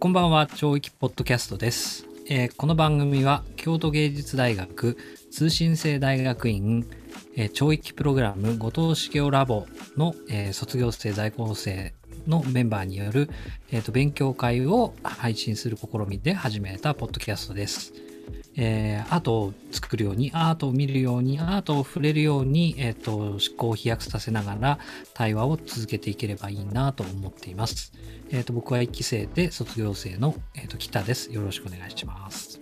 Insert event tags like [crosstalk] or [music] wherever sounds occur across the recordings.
こんばんは、超域ポッドキャストです。えーこの番組は京都芸術大学通信制大学院、えー、超域プログラム後藤茂雄ラボの、えー卒業生在校生のメンバーによる、えーと勉強会を配信する試みで始めたポッドキャストです。えーアートを作るように、アートを見るように、アートを触れるように、えっ、と、思考を飛躍させながら対話を続けていければいいなと思っています。えっ、と、僕は1期生で卒業生の、えー、と北です。よろしくお願いします。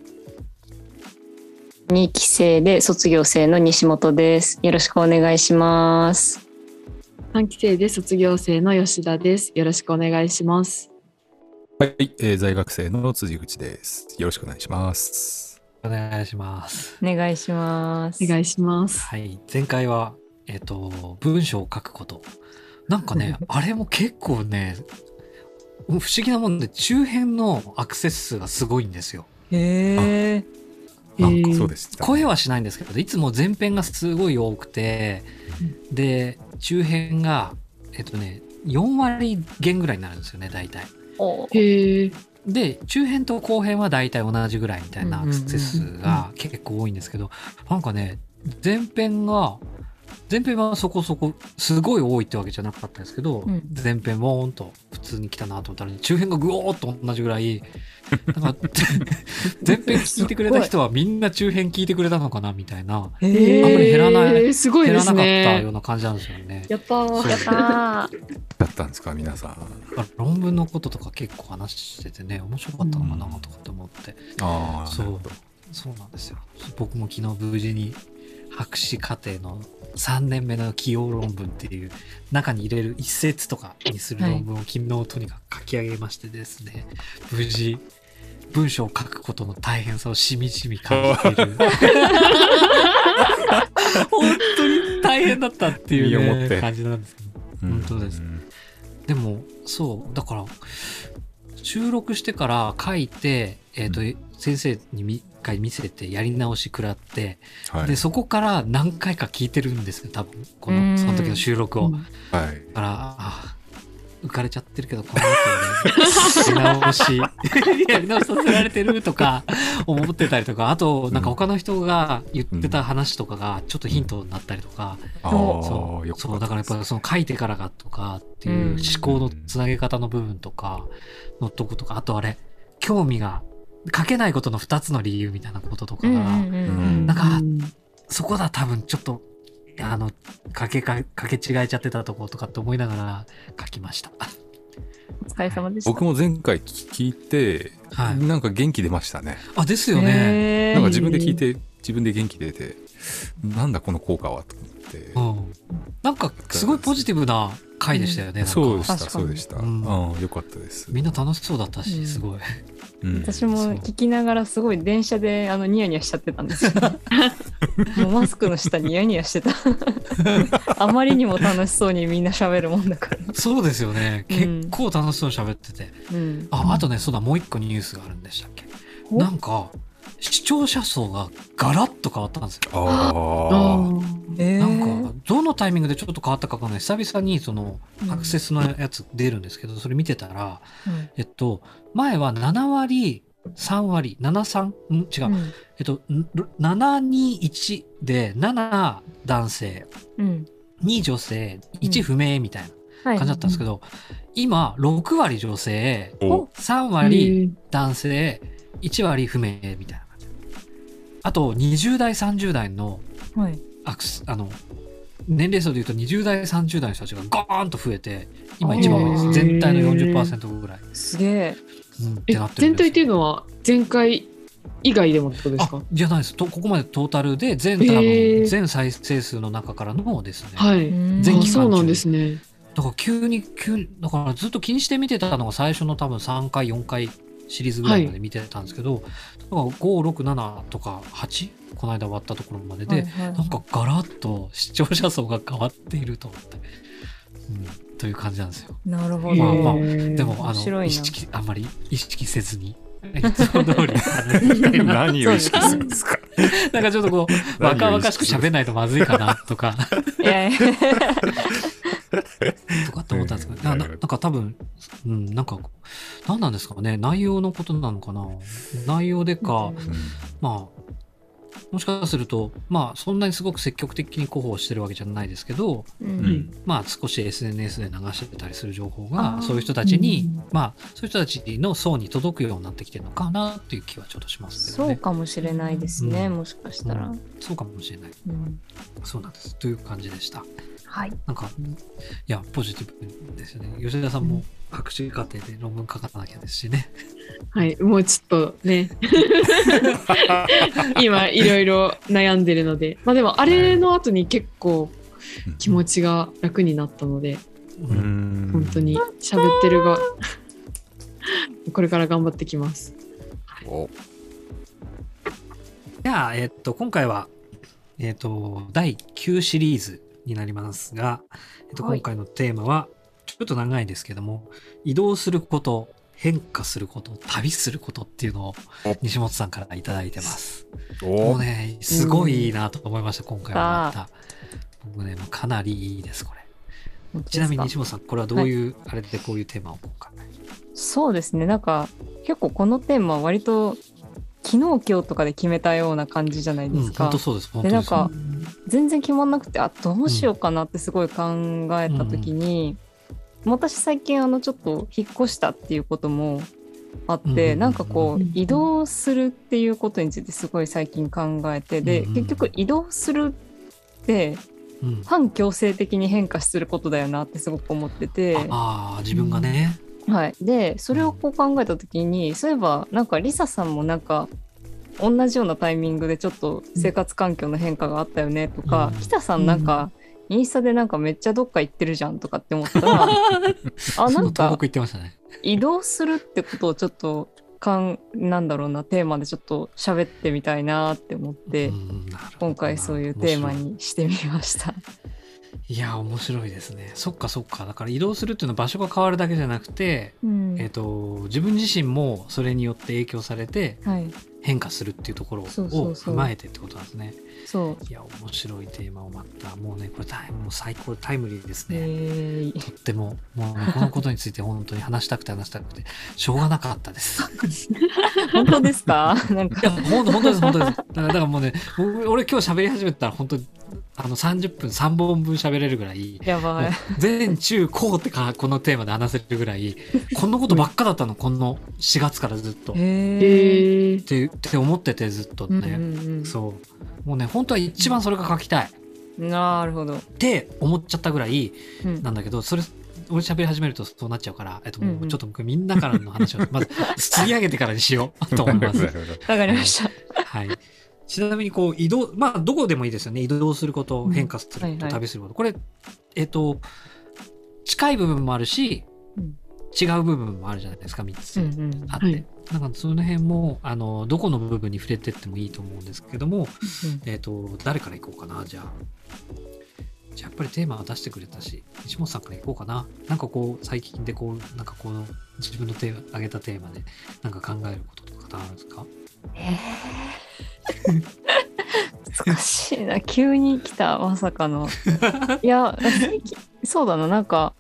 2期生で卒業生の西本です。よろしくお願いします。3期生で卒業生の吉田です。よろしくお願いします。はい、えー在学生の辻口です。よろしくお願いします。お願いします。お願いします。お願いします。はい。前回は、えっ、と、文章を書くこと。なんかね、[laughs] あれも結構ね、不思議なもんで、中編のアクセス数がすごいんですよ。へえ。なんえーかそうでした、声はしないんですけどいつも前編がすごい多くて、で中編がえっとね4割減ぐらいになるんですよね大体おへえ。で中編と後編は大体同じぐらいみたいなアクセス数が結構多いんですけどなんかね前編が前編はそこそこすごい多いってわけじゃなかったんですけど、うん。前編ボーンと普通に来たなと思ったら中編がぐおーっと同じぐらい [laughs] なんか [laughs] 前編聞いてくれた人はみんな中編聞いてくれたのかなみたいなへあんまり減らないえーすごい減らなか。ったような感じなんですよね。やったやった。ー。だったんですか、皆さん。論文のこととか結構話しててね面白かったのかなとかって思って、ああ、そう。そうなんですよ。僕も昨日無事に博士課程の3年目の起用論文っていう中に入れる一節とかにする論文を昨日とにかく書き上げましてですね、無事文章を書くことの大変さをしみじみ感じている。[laughs] 本当に大変だったっていう、ね、感じなんですけど。本当ですうんでもそうだから収録してから書いて、えーと先生に一回見せてやり直し食らって、はい。でそこから何回か聞いてるんですよ多分。こうん。のその時の収録を。うん。はい。だからあ浮かれちゃってるけどこの後ね [laughs] [laughs] やり直し。やり直しさせられてるとか思ってたりとかあとなんか他の人が言ってた話とかがちょっとヒントになったりとか、ああ、よくそうそうだからやっぱりその書いてからがとかっていう思考のつなげ方の部分とかのとことかあとあれ興味が書けないことの2つの理由みたいなこととかが、んなんかうんそこだ多分ちょっとあのかけかかけ違えちゃってたとことかって思いながら書きました。お疲れ様でした。僕も前回聞いて、はいなんか元気出ましたね。あですよね。なんか自分で聞いて、自分で元気出て、なんだこの効果はと思って。うん、なんかすごいポジティブな回でしたよね。そうでした、そうでした。ううんん、よかったです。みんな楽しそうだったし、うんすごい。うん私も聞きながらすごい電車であのニヤニヤしちゃってたんですよ。[laughs] もうマスクの下ニヤニヤしてた。[laughs] あまりにも楽しそうにみんな喋るもんだから。そうですよね。うん結構楽しそうに喋ってて。うん。あ、あとね、そうだ、もう一個ニュースがあるんでしたっけ？お？なんか、視聴者層がガラッと変わったんですよ。ああなんか、どのタイミングでちょっと変わったかわかんない。久々にそのうん。アクセスのやつ出るんですけど、それ見てたら、うん。えっと、前は7割、3割、73? ん違う。うん。えっと、ん721で、7男性、うん。2女性、1不明みたいなはい感じだったんですけど、今、6割女性、お。3割男性、1割不明みたいな。あと、20代、30代のはい。アクス、あの、年齢層で言うと20代、30代の人たちがガーンと増えて、今一番多いです。全体の40%ぐらい。すげえ。うん、全体っていうのは前回以外でもってことですあかじゃないですとここまでトータルで全全再生数の中からのですね、はい。うん全期そうなんですね。だから急に急にだからずっと気にして見てたのが最初の多分3回4回シリーズぐらいまで見てたんですけど、だから567とか8この間終わったところまでで、はいはいなんかガラッと視聴者層が変わっていると思って、うん、という感じなんですよ。なるほど。まあまあでもあの意識あんまり意識せずに。いつも通り。[laughs] 何を意識するんですか？なんかちょっとこう若々しく喋んないとまずいかなとか。とかって思ったんですけど、[laughs] なんか多分うん、なんか、何なんですかね。内容のことなのかな。内容でか、まあ、もしかすると、まあ、そんなにすごく積極的に広報してるわけじゃないですけど、ううんんまあ、少し SNS で流してたりする情報が、そういう人たちにうん、まあ、そういう人たちの層に届くようになってきてるのかなっていう気はちょっとしますけどね。そうかもしれないですね、うんもしかしたら。うんそうかもしれない。うんそうなんです。という感じでした。はい。なんか、いや、ポジティブですよね。吉田さんも博士課程で論文書かなきゃですしね。はい、もうちょっとね、[laughs] 今いろいろ悩んでるので、まあでもあれの後に結構気持ちが楽になったので、うーん。本当に喋ってるが、これから頑張ってきます。お。じゃあ、えっと、今回は、えっと、第9シリーズになりますが、えっと、はい。今回のテーマは、ちょっと長いですけども、移動すること、変化すること、旅することっていうのをお西本さんからいただいてます。もおうね、すごいいいなと思いました、今回はまた。僕ね、もうかなりいいです、これ。ちなみに西本さん、これはどういう、あれでこういうテーマを今回？そうですねなんか結構このテーマは割と昨日今日とかで決めたような感じじゃないうん、ですか、本当そうです。でなんか全然決まんなくてあどうしようかなってすごい考えた時に、私最近あのちょっと引っ越したっていうこともあって、うんなんかこう移動するっていうことについてすごい最近考えてで、うんうん。結局移動するってうん、反強制的に変化することだよなってすごく思ってて。ああ、自分がね。はい、でそれをこう考えた時にそういえばなんかリサさんもなんか同じようなタイミングでちょっと生活環境の変化があったよねとか、うん。北さんなんか、インスタでなんかめっちゃどっか行ってるじゃんとかって思ったら [laughs] あなん登か録行ってましたね。移動するってことをちょっとかんなんだろうなテーマでちょっと喋ってみたいなって思って、今回そういうテーマにしてみました。い。いや面白いですね。そっかそっか。だから移動するっていうのは場所が変わるだけじゃなくて、うん。えっと自分自身もそれによって影響されてはい、変化するっていうところを踏まえてってことなんですね。そう。いや面白いテーマをまたもうねこれタイもう最高タイムリーですね、えーとってももうねこのことについて本当に話したくて話したくてしょうがなかったです。[laughs] 本当ですか？なんか。いや本当本当です本当です。だからもうね僕俺今日喋り始めたら本当にあの30分3本分喋れるぐらいやばい。全中高ってかこのテーマで話せるぐらいこんなことばっかだったのこの4月からずっと。っへえ。へえてって思っててずっとうんね、うんそうもうね本当は一番それが書きたいっうん、なるほど。て思っちゃったぐらいうんなんだけどそれ俺喋り始めるとそうなっちゃうから、えっと、もうんううんちょっと僕みんなからの話をまず吸い上げてからにしようと思います。[laughs] わかりました。はい。ちなみにこう移動まあどこでもいいですよね。移動することうん変化すること、はいはい。旅すること。これえっと近い部分もあるし、うん。違う部分もあるじゃないですか3つ。うんうん。あって、はい。なんかその辺もあのどこの部分に触れてってもいいと思うんですけども、えっと誰からいこうかなじゃあ。じゃあやっぱりテーマは出してくれたし西本さんからいこうかな。なんかこう最近でこうなんかこの自分のテーマ挙げたテーマでなんか考えることとかあるんですか？難しいな。急に来た、まさかの。[laughs] いや、そうだな、なんか、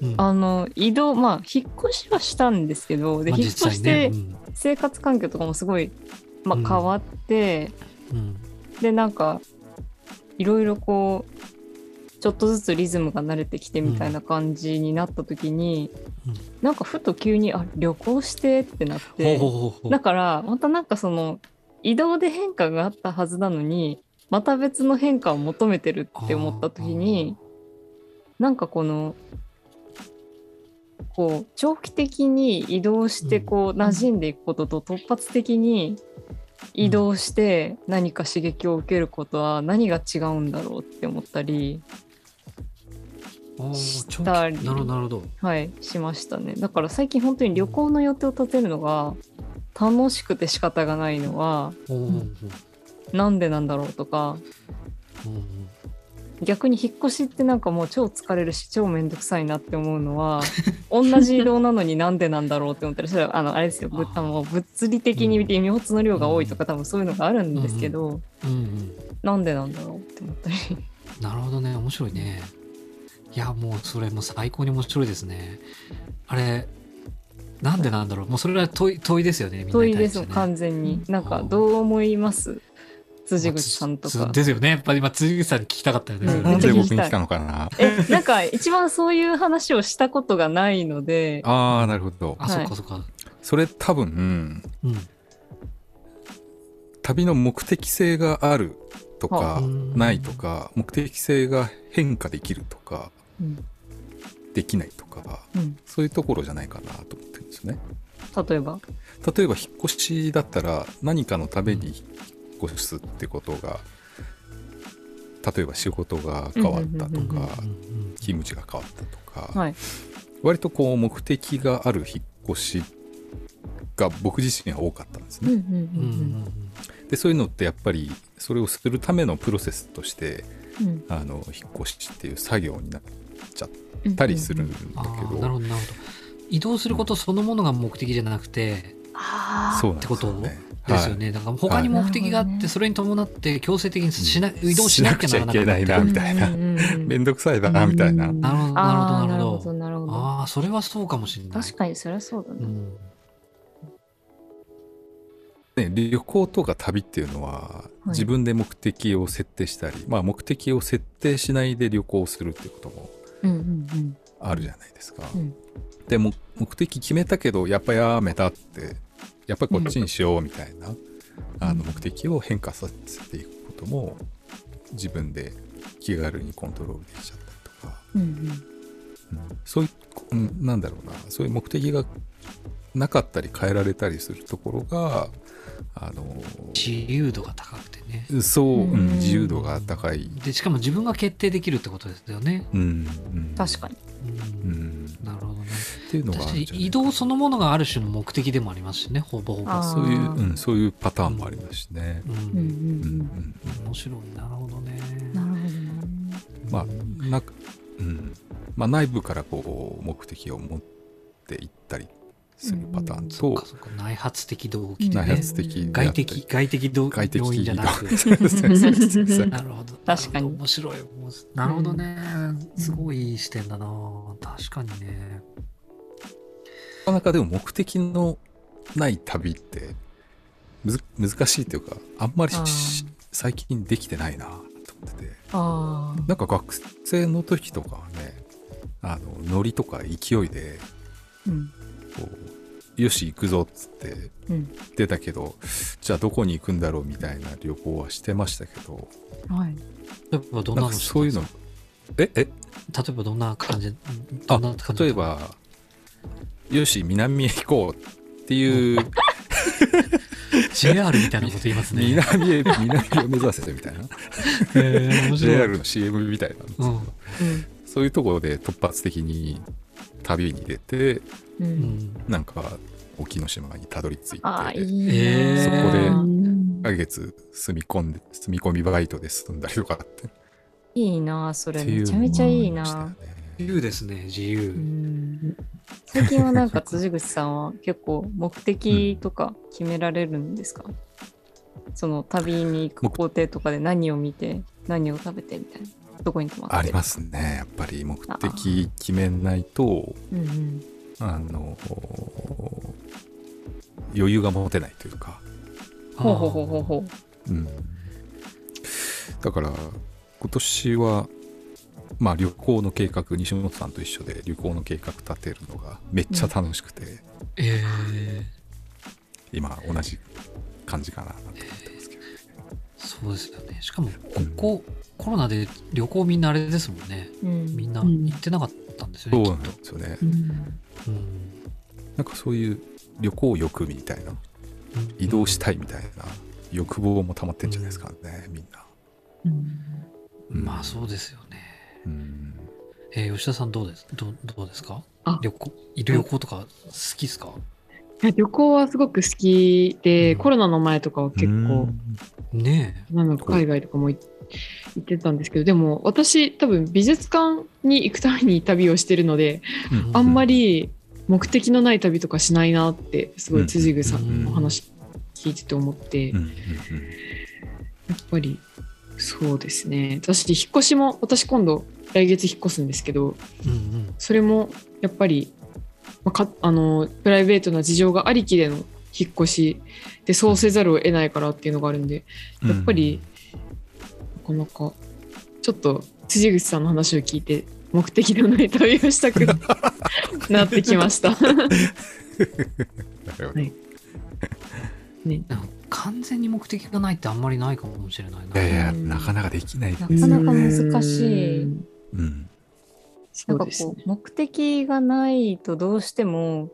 うん。あの、移動、まあ、引っ越しはしたんですけど、で、まあ引っ越して、生活環境とかもすごい、まうん。あ、変わって、うん。うんで、なんか、いろいろこう、ちょっとずつリズムが慣れてきてみたいな感じになった時に、うんなんかふと急にあ旅行してってなって。だからまたなんかその移動で変化があったはずなのにまた別の変化を求めてるって思った時になんかこのこう長期的に移動してこう馴染んでいくことと突発的に移動して何か刺激を受けることは何が違うんだろうって思ったり、したりなるほどはい、しましたね。だから最近本当に旅行の予定を立てるのが楽しくて仕方がないのはなんでなんだろうとか逆に引っ越しってなんかもう超疲れるし超めんどくさいなって思うのは同じ移動なのになんでなんだろうって思ったらそれはあのあれですよ。ぶあの物理的に見て荷物の量が多いとか多分そういうのがあるんですけど、うんうん。なんでなんだろうって思ったり。なるほどね。面白いねいやもうそれもう最高に面白いですね。あれなんでなんだろう。もうそれは問い問いですよねみんな問いです完全に。なんかどう思います？辻口さんとか。つですよね。やっぱり今辻口さんに聞きたかったよね、なんで僕に来たのかな。えなんか一番そういう話をしたことがないので。ああ、なるほど。あ、はいそっかそっか。それ多分、うん。旅の目的性があるとかないとか目的性が変化できるとかうんできないとかうん。そういうところじゃないかなと思ってるんですよね。例えば？例えば引っ越しだったら何かのために引っ越すってことが例えば仕事が変わったとか勤務地が変わったとかはい。割とこう目的がある引っ越しが僕自身は多かったんですね。でそういうのってやっぱりそれをするためのプロセスとしてうん。あの引っ越しっていう作業になっちゃっうんたりするんだあけーなるほどどなるほど。移動することそのものが目的じゃなくてそうなんですよってこと？ね。ですよね、だから他に目的があってはい。それに伴って強制的にしな、うん。移動しなきゃならなかった。しなくちゃいけないなみたいな。うんうんうんめんどくさいだなみたいな。うんなるほどなるほなるほどどなるほど。ああそれはそうかもしれない。確かにそりゃそうだね。うん。ね、旅行とか旅っていうのはい。自分で目的を設定したり、まあ目的を設定しないで旅行するっていうこともうんうんあるじゃないですか。うん。でも目的決めたけどやっぱやめたってやっぱりこっちにしようみたいな、あの目的を変化させていくことも自分で気軽にコントロールできちゃったりとか、うんうん。うん。そういううんなんだろうな。そういう目的がなかったり変えられたりするところがあの自由度が高くてね。そう、うんうん。自由度が高い、でしかも自分が決定できるってことですよね、うんうん。確かに。うん。うん、なるほどね。っていうのが移動そのものがある種の目的でもありますしねほぼほぼ。そういう、うん、そういうパターンもありますしね。うんうん。うんうんうん。面白い。なるほどね。なるほどね。まあなくうん。まあ、内部からこう目的を持っていったりするパターンとそっか、そっか。内発的動機で内ね発的外的外的動外的要因じゃなく。[laughs] なるほど。確かに。面白い。なるほどね、すごいいい視点だな。確かにね。なかなかでも目的のない旅ってむず難しいというかあんまり最近できてないなと思ってて。あなんか学生の時とかはねあのノリとか勢いでーうんこうよし行くぞっつってうん。出たけどじゃあどこに行くんだろうみたいな旅行はしてましたけど。はい。例えばどんななんのか？そういうのええ？例えばどんな感じ？あどんな感じ例えばよし南へ行こうっていう、JR みたいなこと言いますね。南へ南を目指せみたいな。へー面白い。JR の CM みたいなうん。うん。そういうところで突発的に旅に出てううん。んなんか沖ノ島にたどり着いて1そこでうんヶ月住み込んで住み込みバイトで住んだりとかって。いいなそれ。めちゃめちゃいいな自由ですね自由、うん。最近はなんか辻口さんは結構目的とか決められるんですか、その旅に行く工程とかで何を見て何を食べてみたいなどこに泊まって？ありますね。やっぱり目的決めないとうんうん。あの余裕が持てないというか、ほうほうほうほうほう。ん、だから今年はまあ旅行の計画西本さんと一緒で旅行の計画立てるのがめっちゃ楽しくて、え今同じ感じかななんて思ってますけど、ー、そうですよね。しかもここ、コロナで旅行みんなあれですもんね。う、うん、みんなうん。行ってなかったんですよね、そうなんですよね。うん。と、なんかそういう旅行欲みたいなうん。移動したいみたいな欲望も溜まってんじゃないですかね、みんな、まあそうですよね。うん。えー吉田さんどうです？どうどうですか？あ。旅行旅行とか好きですか、いや旅行はすごく好きで、うん。コロナの前とかは結構、ねなんか海外とかも行行ってたんですけどでも私多分美術館に行くために旅をしてるので、うん。あんまり目的のない旅とかしないなってすごうんい辻口さんのお話聞いてて思って、やっぱりそうですね。私引っ越しも私今度来月引っ越すんですけどえうんうん。それもやっぱりまあ、かあのプライベートな事情がありきでの引っ越しでそうせざるを得ないからっていうのがあるんでやっぱり、なかなかちょっと辻口さんの話を聞いて目的のない旅をしたく [laughs] なってきました。ね、完全に目的がないってあんまりないかもしれないな。いやいや、うんなかなかできない。なかなか難しい。うんうん。そうですねなんかこう。目的がないとどうしても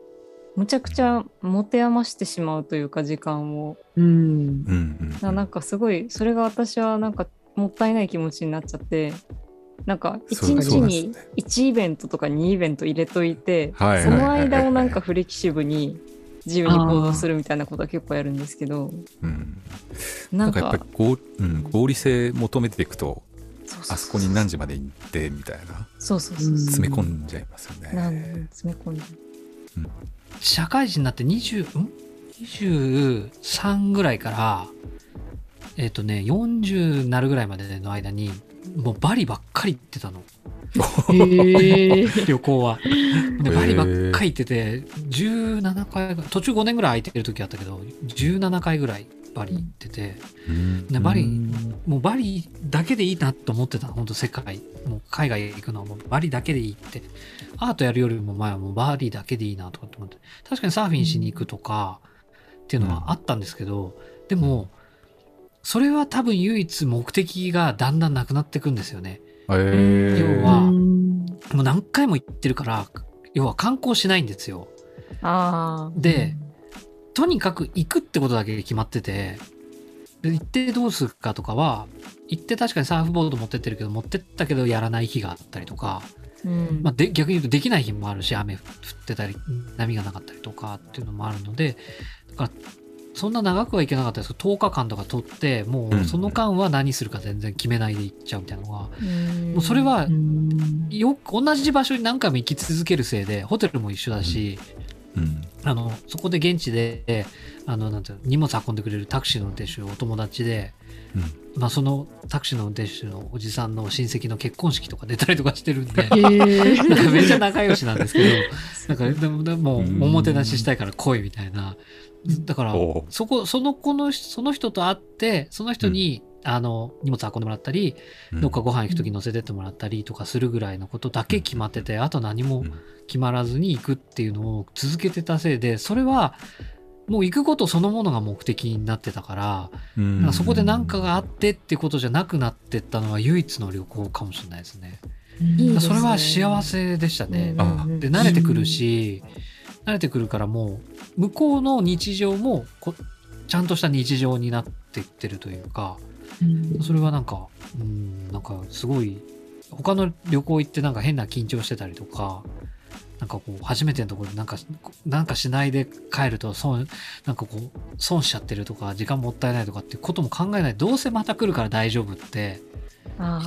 むちゃくちゃ持て余してしまうというか時間をうんうんうんななんかすごいそれが私はなんかもったいない気持ちになっちゃってなんか1そうそうなん日にですね。1イベントとか2イベント入れといてはいその間をなんかフレキシブルに自由に行動するみたいなことは結構やるんですけどうん。なんんかやっぱり合,、うん、合理性求めていくとあそこに何時まで行ってみたいなそうそうそう。うん。詰め込んじゃいますよね。なん詰め込んで。社会人になって20、ん ?23 ぐらいから、えっ、とね、40になるぐらいまでの間に、もうバリばっかり行ってたの。[laughs] 旅行は。で、バリばっへかり行ってて、17回途中5年ぐらい空いてる時あったけど、17回ぐらいバリ行ってて、うん。ねバリうん。もうバリだけでいいなと思ってた本当世界。もう海外行くのはもうバリだけでいいって。アートやるよりも前はもうバリだけでいいなとかって思って。確かにサーフィンしに行くとかっていうのはあったんですけど、でもそれは多分唯一目的がだんだんなくなってくんですよね。要はうん。もう何回も行ってるから要は観光しないんですよ。で、とにかく行くってことだけ決まってて、で行ってどうするかとかは、行って確かにサーフボード持ってってるけど、持ってったけどやらない日があったりとか、うん。まあ、で逆に言うとできない日もあるし、雨降ってたり、波がなかったりとかっていうのもあるので、だから、そんな長くはいけなかったです。けど、10日間とか取って、もうん。うその間は何するか全然決めないで行っちゃうみたいなのが、うん。もうそれはうん。よく同じ場所に何回も行き続けるせいで、ホテルも一緒だし、うん。あの、そこで現地で、あの、なんていうの荷物運んでくれるタクシーの運転手お友達で、まあそのタクシーの運転手のおじさんの親戚の結婚式とか出たりとかしてるんで、へえ。なんかめっちゃ仲良しなんですけど、[laughs] なんかでもでもうん。おもてなししたいから来いみたいな。だからそこ、その子の、その人と会って、その人に、あの、荷物運んでもらったり、うん。どっかご飯行くとき乗せてってもらったりとかするぐらいのことだけ決まってて、あと何もうん。決まらずに行くっていうのを続けてたせいで、それはもう行くことそのものが目的になってたから、うん。かそこで何かがあってってことじゃなくなってったのは唯一の旅行かもしれないですね。いいですね。それは幸せでしたね。うん。うんうんで、慣れてくるし、慣れてくるからもう、向こうの日常もこちゃんとした日常になっていってるというか、それはなんか、うん、なんかすごい、他の旅行行ってなんか変な緊張してたりとか、なんかこう、初めてのところでなんか、なんかしないで帰ると損、なんかこう、損しちゃってるとか、時間もったいないとかっていうことも考えない。どうせまた来るから大丈夫って、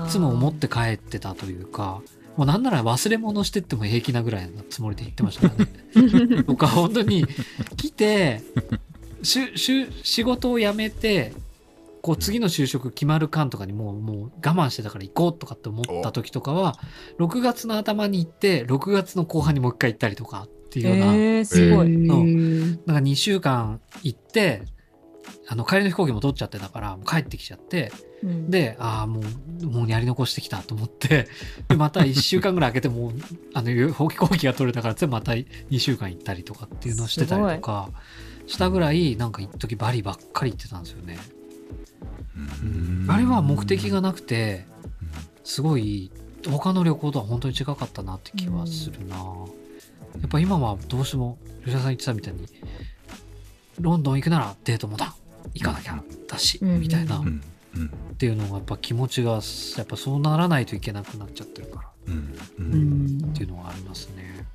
いつも思って帰ってたというか、もうなんなら忘れ物してっても平気なぐらいのつもりで言ってましたからね。[laughs] 僕は本当に来て、しゅしゅ仕事を辞めて、こう次の就職決まる間とかにもうもう我慢してたから行こうとかって思った時とかは、6月の頭に行って、6月の後半にもう一回行ったりとかっていうような、えー、すごい。なんか2週間行って、あの帰りの飛行機も取っちゃってたから、もう帰ってきちゃって、うん、で、ああ、もう、もうやり残してきたと思って、[laughs] で、また1週間ぐらい空けて、もう、あの、飛行機が取れたから、つまた2週間行ったりとかっていうのをしてたりとか、したぐらい、なんか一時バリばっかり行ってたんですよね。うん。あれは目的がなくて、すごい、他の旅行とは本当に違かったなって気はするな。やっぱ今はどうしても、吉田さん言ってたみたいに、ロンドン行くならデートもだ行かなきゃだし、うんみたいな。っていうのがやっぱ気持ちがやっぱそうならないといけなくなっちゃってるからうんっていうのはありますね。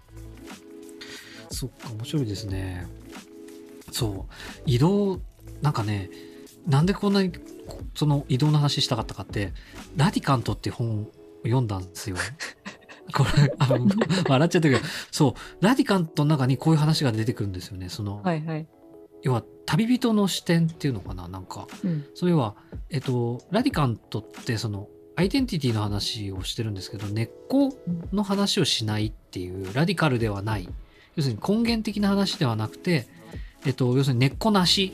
そっか面白いですね。そう移動なんかねなんでこんなにこその移動の話したかったかって「ラディカント」って本を読んだんですよ。[laughs] これあの笑っちゃったけどそうラディカントの中にこういう話が出てくるんですよね。その、はいはい。要は旅人の視点っていうのかな？なんかうん。それは、えっと、ラディカントってそのアイデンティティの話をしてるんですけど根っこの話をしないっていうラディカルではない。要するに根源的な話ではなくて、えっと、要するに根っこなし。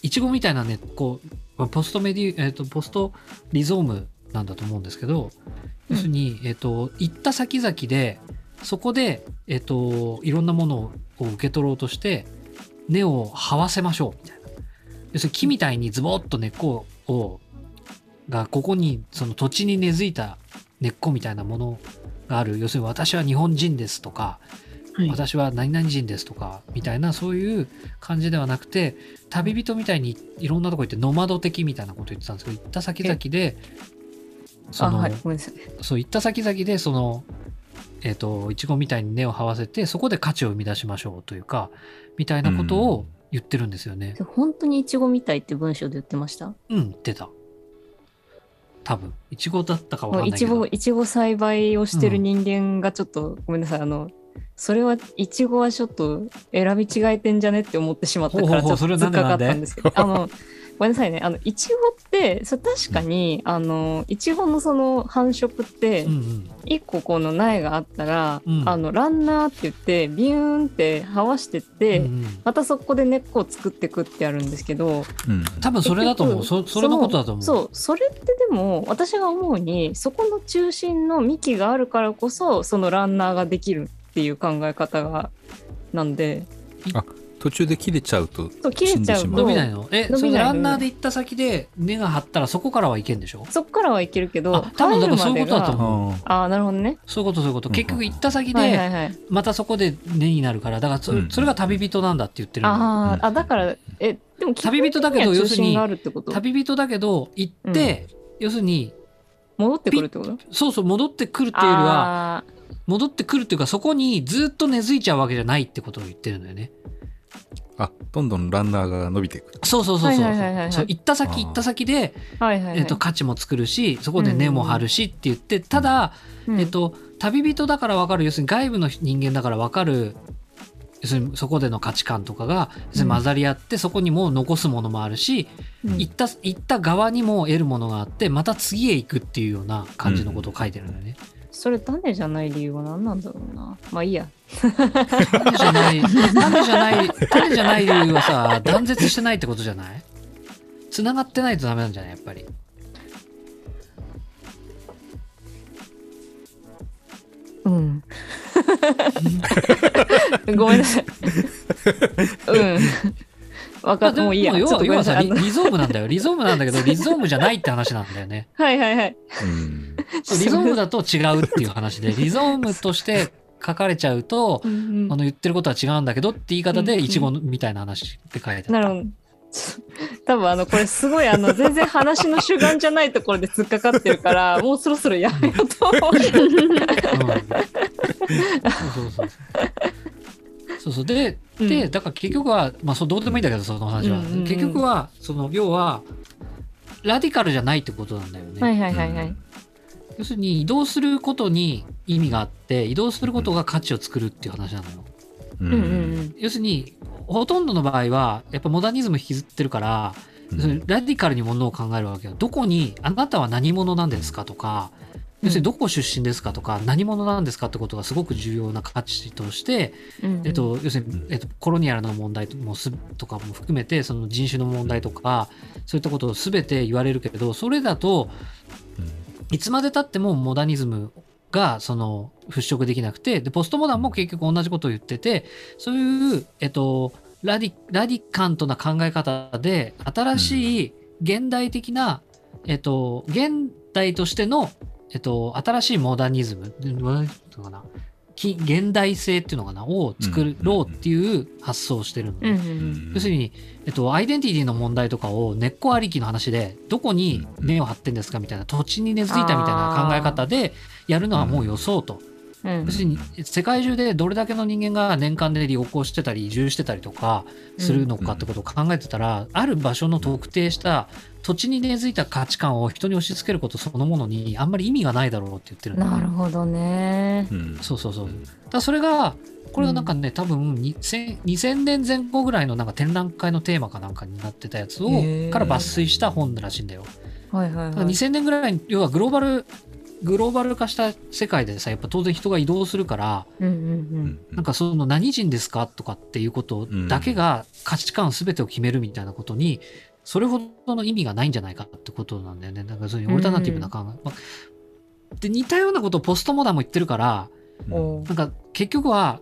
いちごみたいな根っこ。まあポストメディ、えっと、ポストリゾームなんだと思うんですけど要するに、えっと、行った先々でそこで、えっと、いろんなものを受け取ろうとして根を這わせましょうみたいな。要するに木みたいにズボッと根っこをがここにその土地に根付いた根っこみたいなものがある。要するに私は日本人ですとかはい。私は何々人ですとかみたいなそういう感じではなくて旅人みたいにいろんなとこ行ってノマド的みたいなこと言ってたんですけど行った先々でそあ、の、はい。そう行った先々でそのえっ、といちごみたいに根を這わせてそこで価値を生み出しましょうというかみたいなことを言ってるんですよね。で本当にイチゴみたいって文章で言ってました？うん、言ってた。多分いちごだったかわかんいちないけど。ごいちご栽培をしてる人間がちょっと、ごめんなさいあのそれはいちごはちょっと選び違えてんじゃねって思ってしまったからちょっとっかかったんですけどあのごめんなさいね。あのいちごってそれ確かにあのいちごのその繁殖ってうんうん、一個この苗があったら、うん。あのランナーって言ってビューンって這わしてって、うんうん。またそこで根っこを作ってくってあるんですけどうん。多分それだと思う。そそれのことだと思う。そうそれってでも私が思うにそこの中心の幹があるからこそそのランナーができるっていう考え方がなんで途中で切れちゃうとそう切れちゃうと死んでしま伸びないの？え、伸びランナーで行った先で根が張ったらそこからはいけんでしょ？そこからはいけるけどあ多分だからそういうことだと思う。ああなるほどね。そういうことそういうこと。うん。結局行った先でまたそこで根になるから、だからそ,、うん。それが旅人なんだって言ってるああだからえでも旅人だけど要するに中心があるってこと？旅人だけど行って、要するに戻ってくるってこと？そうそう戻ってくるっていうよりはあ戻ってくるっていうかそこにずっと根付いちゃうわけじゃないってことを言ってるんだよね。あどんどんランナーが伸びていく。そうそうそうそう。行った先行った先で、ーはいはいはい。えっと価値も作るしそこで根も張るしって言って、ただ、うん。えっと旅人だから分かる。要するに外部の人間だから分かる。要するにそこでの価値観とかが混ざり合って、そこにも残すものもあるし、うん。行った行った側にも得るものがあってまた次へ行くっていうような感じのことを書いてるんだよね。それ種じゃない理由は何なんだろうなまあいいや種じゃない [laughs] 種じゃない種じゃない理由はさ断絶してないってことじゃない？繋がってないとダメなんじゃない？やっぱり。うん。[laughs] ごめんなさい。うん。わかもういいや。要ちょっとごめんは要はさリリゾームなんだよ [laughs] リゾームなんだけどリゾームじゃないって話なんだよね。[laughs] はいはいはい。リゾームだと違うっていう話で [laughs] リゾームとして書かれちゃうと、うんうんあの言ってることは違うんだけどって言い方でうんうんイチゴみたいな話って書いてあった。なるほど。多分あのこれすごいあの全然話の主眼じゃないところで突っかかってるからもうそろそろやめようと思う。うんそうそうそう。そうそうで、うんでだから結局はまあそうどうでもいいんだけどその話は、うんうんうん結局はその要はラディカルじゃないってことなんだよね。はいはいはいはい。要するに移動することに意味があって移動することが価値を作るっていう話なのよ。ううんうんうん。要するにほとんどの場合はやっぱモダニズム引きずってるから、要するにラディカルにものを考えるわけよ。どこにあなたは何者なんですかとか要するにどこ出身ですかとか何者なんですかってことがすごく重要な価値として、えっと、要するにうん、えっと、コロニアルな問題もすとかも含めてその人種の問題とかそういったことを全て言われるけれどそれだといつまでたってもモダニズムがその払拭できなくてでポストモダンも結局同じことを言っててそういう、えっと、ラディラディカントな考え方で新しい現代的な、えっと、現代としての、えっと、新しいモダニズムかな。き現代性っていうのかなを作ろうっていう発想をしてるのね、うんうん要するに、えっと、アイデンティティの問題とかを根っこありきの話でどこに根を張ってんですかみたいな土地に根付いたみたいな考え方でやるのはもう予想と。うん。要するに世界中でどれだけの人間が年間で旅行してたり移住してたりとかするのかってことを考えてたら、ある場所の特定した土地に根付いた価値観を人に押し付けることそのものにあんまり意味がないだろうって言ってるんだよねなるほどね。うんそうそうそう。だからそれが、これがなんかね、多分2000 2000年前後ぐらいのなんか展覧会のテーマかなんかになってたやつをから抜粋した本らしいんだよ。はいはいはい。2000年ぐらいに要はグローバルグローバル化した世界でさやっぱ当然人が移動するからうんうんう。うんんなんかその何人ですかとかっていうことだけが価値観全てを決めるみたいなことにそれほどの意味がないんじゃないかってことなんだよね。なんかそういうオルタナティブな考え。まあで似たようなことをポストモダンも言ってるからおなんか結局は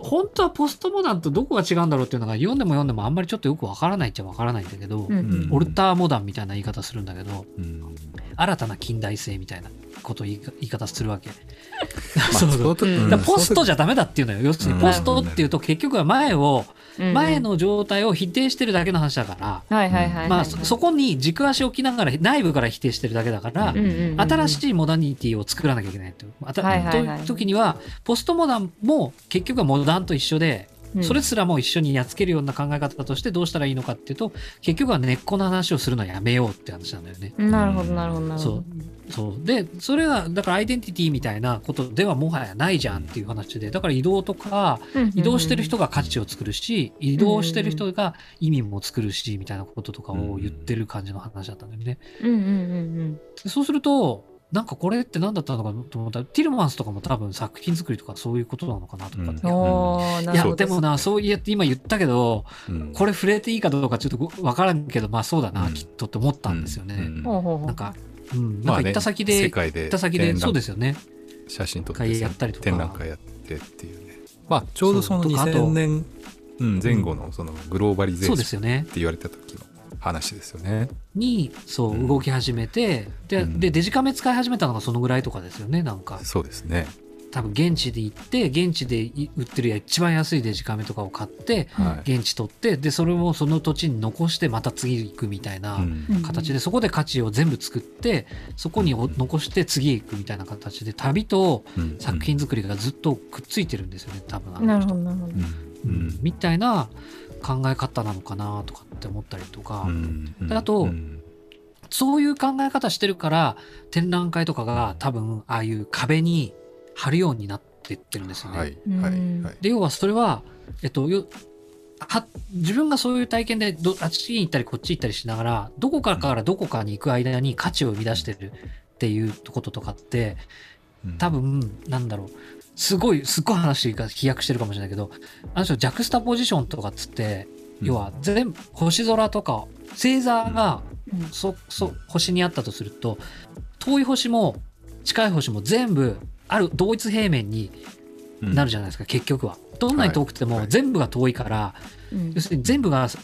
本当はポストモダンとどこが違うんだろうっていうのが読んでも読んでもあんまりちょっとよくわからないっちゃわからないんだけど、うんうんオルターモダンみたいな言い方するんだけどうん新たな近代性みたいなことを言い言い方するわけ。[laughs] ポストじゃゃダメだっていうのよ。要するにうんポストっていうと結局は前を、うん前の状態を否定してるだけの話だから。まあそそこに軸足を置きながら内部から否定してるだけだから新しいモダニティを作らなきゃいけないと。いう時には、ポストモダンも結局はモダンと一緒で、うん。それすらも一緒にやっつけるような考え方としてどうしたらいいのかっていうと、結局は根っこの話をするのはやめようって話なんだよね。なるほどなるほどなるほど。そう。で、それは、だからアイデンティティみたいなことではもはやないじゃんっていう話で、だから移動とか、移動してる人が価値を作るし、移動してる人が意味も作るし、みたいなこととかを言ってる感じの話だったんだよね。うんうんうんでそうすると、なんかこれって何だったのかと思ったら、ティルマンスとかも多分作品作りとかそういうことなのかなとかって。うんいるや。でもな、そうやって今言ったけど、うんこれ触れていいかどうかちょっとわからんけど、まあそうだな、うんきっとって思ったんですよね。うんほうほうほうなんか、うん、なんまあねか行った先で、世界で行った先で、そうですよね。写真撮って会やったりとか展覧会やってっていうねまあちょうどそのそうとかあと2000年うん前後のそのグローバリゼーションっ。て言われた時の話ですよね。に、そうう、ん動き始めて、で、うんで、デジカメ使い始めたのがそのぐらいとかですよね、なんか。そうですね。多分現地で行って、現地でい売ってる一番安いデジカメとかを買って、はい。現地取って、で、それをその土地に残してまた次行くみたいなうん。うん。形で、そこで価値を全部作って、そこにお残して次へ行くみたいな形で、旅とうん。作品作りがずっとくっついてるんですよね、多分あの人。なるほどなるほど。う。ん。うん。みたいな考え方なのかなとかって思ったりとか、うん。うん。であとうん。そういう考え方してるから展覧会とかが多分ああいう壁に貼るようになってってるんですよね。はいうん。はいはい。で要はそれは、えっと、よは自分がそういう体験でどあっちに行ったりこっち行ったりしながらどこかからどこかに行く間に価値を生み出してるっていうこととかってうん。多分なんだろう。すごいすっごい話が飛躍してるかもしれないけどあの人ジャクスタポジションとかっつって要は全部星空とか星座がうん。そそ星にあったとすると遠い星も近い星も全部ある同一平面にうん。なるじゃないですか、結局は。どんなに遠くてはい。も全部が遠いから、うん。要するに全部がす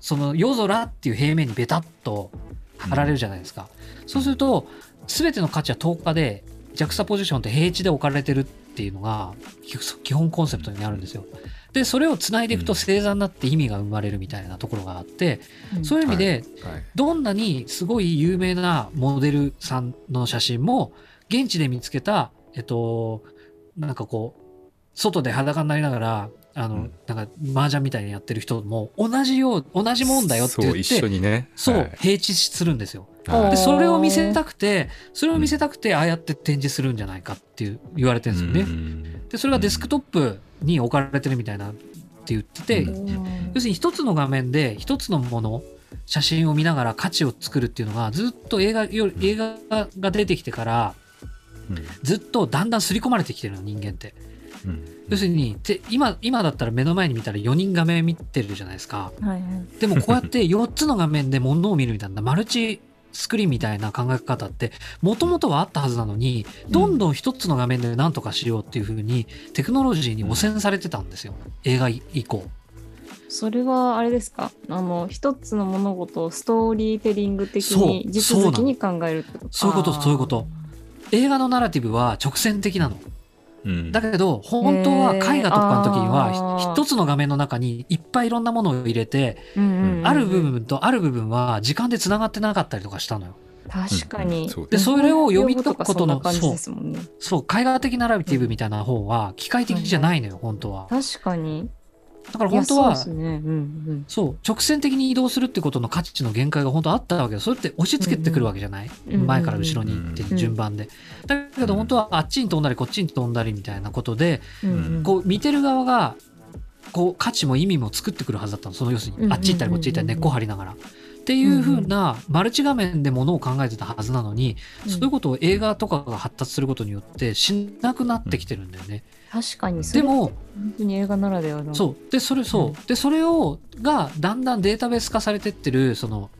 その夜空っていう平面にベタッと貼られるじゃないですか。そうすると全ての価値は10日でジャクサポジションって平地で置かれてるっていうのが基基本コンセプトになるんですよ。でそれをつないでいくとうん。星座になって意味が生まれるみたいなところがあって、うん。そういう意味で、はい。どんなにすごい有名なモデルさんの写真も現地で見つけたえっとなんかこう外で裸になりながらあの、うん。なんか麻雀みたいにやってる人も同じよう同じもんだよって言ってそう一緒にね。そう、はい。平地するんですよ。はい。でそれを見せたくてそれを見せたくてああやって展示するんじゃないかっていう言われてるんですよね。うん。でそれがデスクトップに置かれてるみたいなって言ってて、うん。要するに一つの画面で一つのもの写真を見ながら価値を作るっていうのがずっと映画よ映画が出てきてからずっとだんだん刷り込まれてきてるの人間って。うん要するにて今今だったら目の前に見たら4人画面見てるじゃないですか。はいはい。でもこうやって [laughs] 4つの画面で物を見るみたいなマルチスクリーンみたいな考え方ってもともとはあったはずなのにどんどん一つの画面で何とかしようっていうふうにテクノロジーに汚染されてたんですよ映画以降。それはあれですか？あの一つの物事をストーリーテリング的に地続きに考えるってこと？そういうことそういうこと映画のナラティブは直線的なの。うん。だけど本当は絵画とかの時には一つの画面の中にいっぱいいろんなものを入れてある部分とある部分は時間でつながってなかったりとかしたのよ。確かに、でそれを読み解くことのそんな感じですもんね。そう。絵画的ナラティブみたいな方は機械的じゃないのよ本当は。確かにだから本当はそうですね。うんうん。そう直線的に移動するってことの価値の限界が本当あったわけよ。それって押し付けてくるわけじゃない、うん。うん。前から後ろに行ってうん順番で、だけど本当はあっちに飛んだりこっちに飛んだりみたいなことでうんうん。こう見てる側がこう価値も意味も作ってくるはずだったの。その要するうんうんうんうん。にあっち行ったりこっち行ったり根っこ張りながら。っていう風なマルチ画面でものを考えてたはずなのに、うん。そういうことを映画とかが発達することによってしなくなってきてるんだよね。確かにでも本当に映画ならではの。そう。でそれそう、うん。でそれをがだんだんデータベース化されてってるその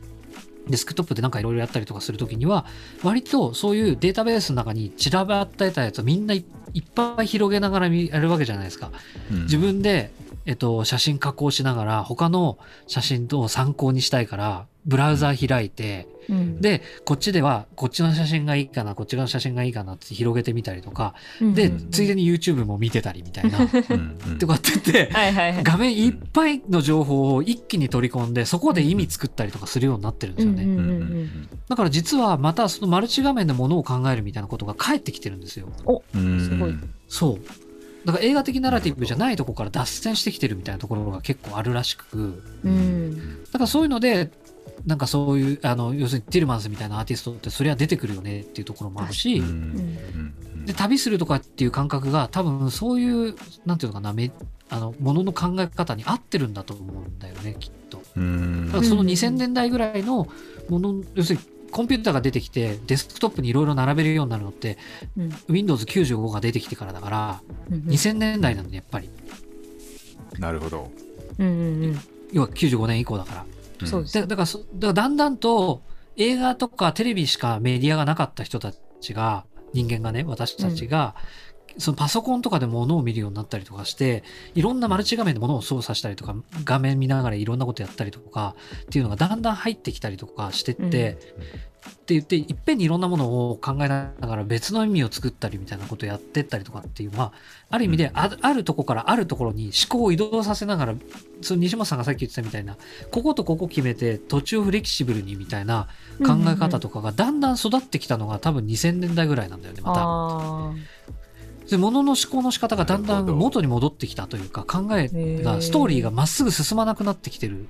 デスクトップでなんかいろいろやったりとかするときには割とそういうデータベースの中に散らばってたやつをみんないいっぱい広げながら見やるわけじゃないですか。うん。自分で、えっと、写真加工しながら他の写真と参考にしたいからブラウザー開いて、うん。でこっちではこっちの写真がいいかなこっちの写真がいいかなって広げてみたりとかで、うん。ついでに YouTube も見てたりみたいなうん。うんとかって言ってはいはいはい。画面いっぱいの情報を一気に取り込んでそこで意味作ったりとかするようになってるんですよね、うんうんうんだから実はまたそのマルチ画面でものを考えるみたいなことが返ってきてるんですよ。うん。すごい。そう。だから映画的ナラティブじゃないとこから脱線してきてるみたいなところが結構あるらしく。うん。だからそういうのでなんかそういうあの要するにティルマンスみたいなアーティストってそれは出てくるよねっていうところもあるし、うん。うん。で旅するとかっていう感覚が多分そういうなんていうのかなめあのものの考え方に合ってるんだと思うんだよねきっと。うん。だからそのうん2000年代ぐらいのもの要するにコンピューターが出てきてデスクトップにいろいろ並べるようになるのってうん。Windows95 が出てきてからだからうん2000年代なんでやっぱり。なるほど。うんうんうん。要は95年以降だから。ん。そうですだだからそだからだんだんと映画とかテレビしかメディアがなかった人たちが人間がね私たちが、そのパソコンとかで物を見るようになったりとかしていろんなマルチ画面で物を操作したりとか画面見ながらいろんなことやったりとかっていうのがだんだん入ってきたりとかしてって、うん。って言っていっぺんにいろんなものを考えながら別の意味を作ったりみたいなことをやってったりとかっていうのはある意味でああるとこからあるところに思考を移動させながらその西本さんがさっき言ってたみたいなこことここ決めて途中フレキシブルにみたいな考え方とかがだんだん育ってきたのが多分2000年代ぐらいなんだよねまた。あで物の思考の仕方がだんだん元に戻ってきたというか考えがストーリーがまっすぐ進まなくなってきてる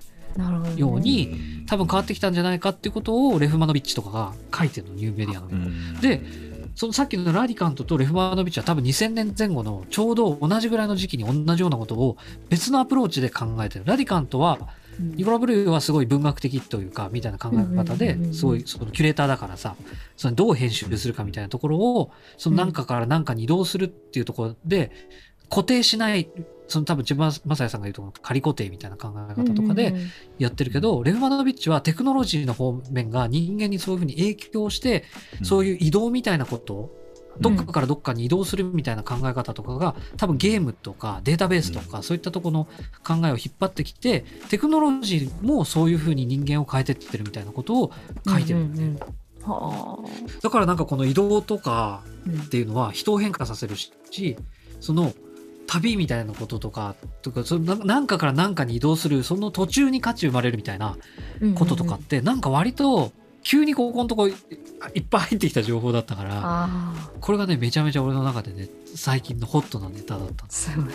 ように多分変わってきたんじゃないかっていうことをレフマノビッチとかが書いてるのニューメディアの上ででそのさっきのラディカントとレフマノビッチは多分2000年前後のちょうど同じぐらいの時期に同じようなことを別のアプローチで考えてる。ラディカントはうんニコラ・ブルーはすごい文学的というかみたいな考え方ですごいそのキュレーターだからさそのどう編集するかみたいなところをその何かから何かに移動するっていうところで固定しないその多分千葉雅也さんが言うところの仮固定みたいな考え方とかでやってるけど、レフマノビッチはテクノロジーの方面が人間にそういうふうに影響して、そういう移動みたいなこと、どっかからどっかに移動するみたいな考え方とかが、多分ゲームとかデータベースとか、そういったところの考えを引っ張ってきて、テクノロジーもそういうふうに人間を変えてってるみたいなことを書いてるんだよね。うんうんうん。はだからなんかこの移動とかっていうのは人を変化させるし、その旅みたいなこととか、とかそのななんかから何かに移動する、その途中に価値生まれるみたいなこととかって、なんか割と急にここのとこいいっぱい入ってきた情報だったから、これがね、めちゃめちゃ俺の中でね、最近のホットなネタだったんです。すごい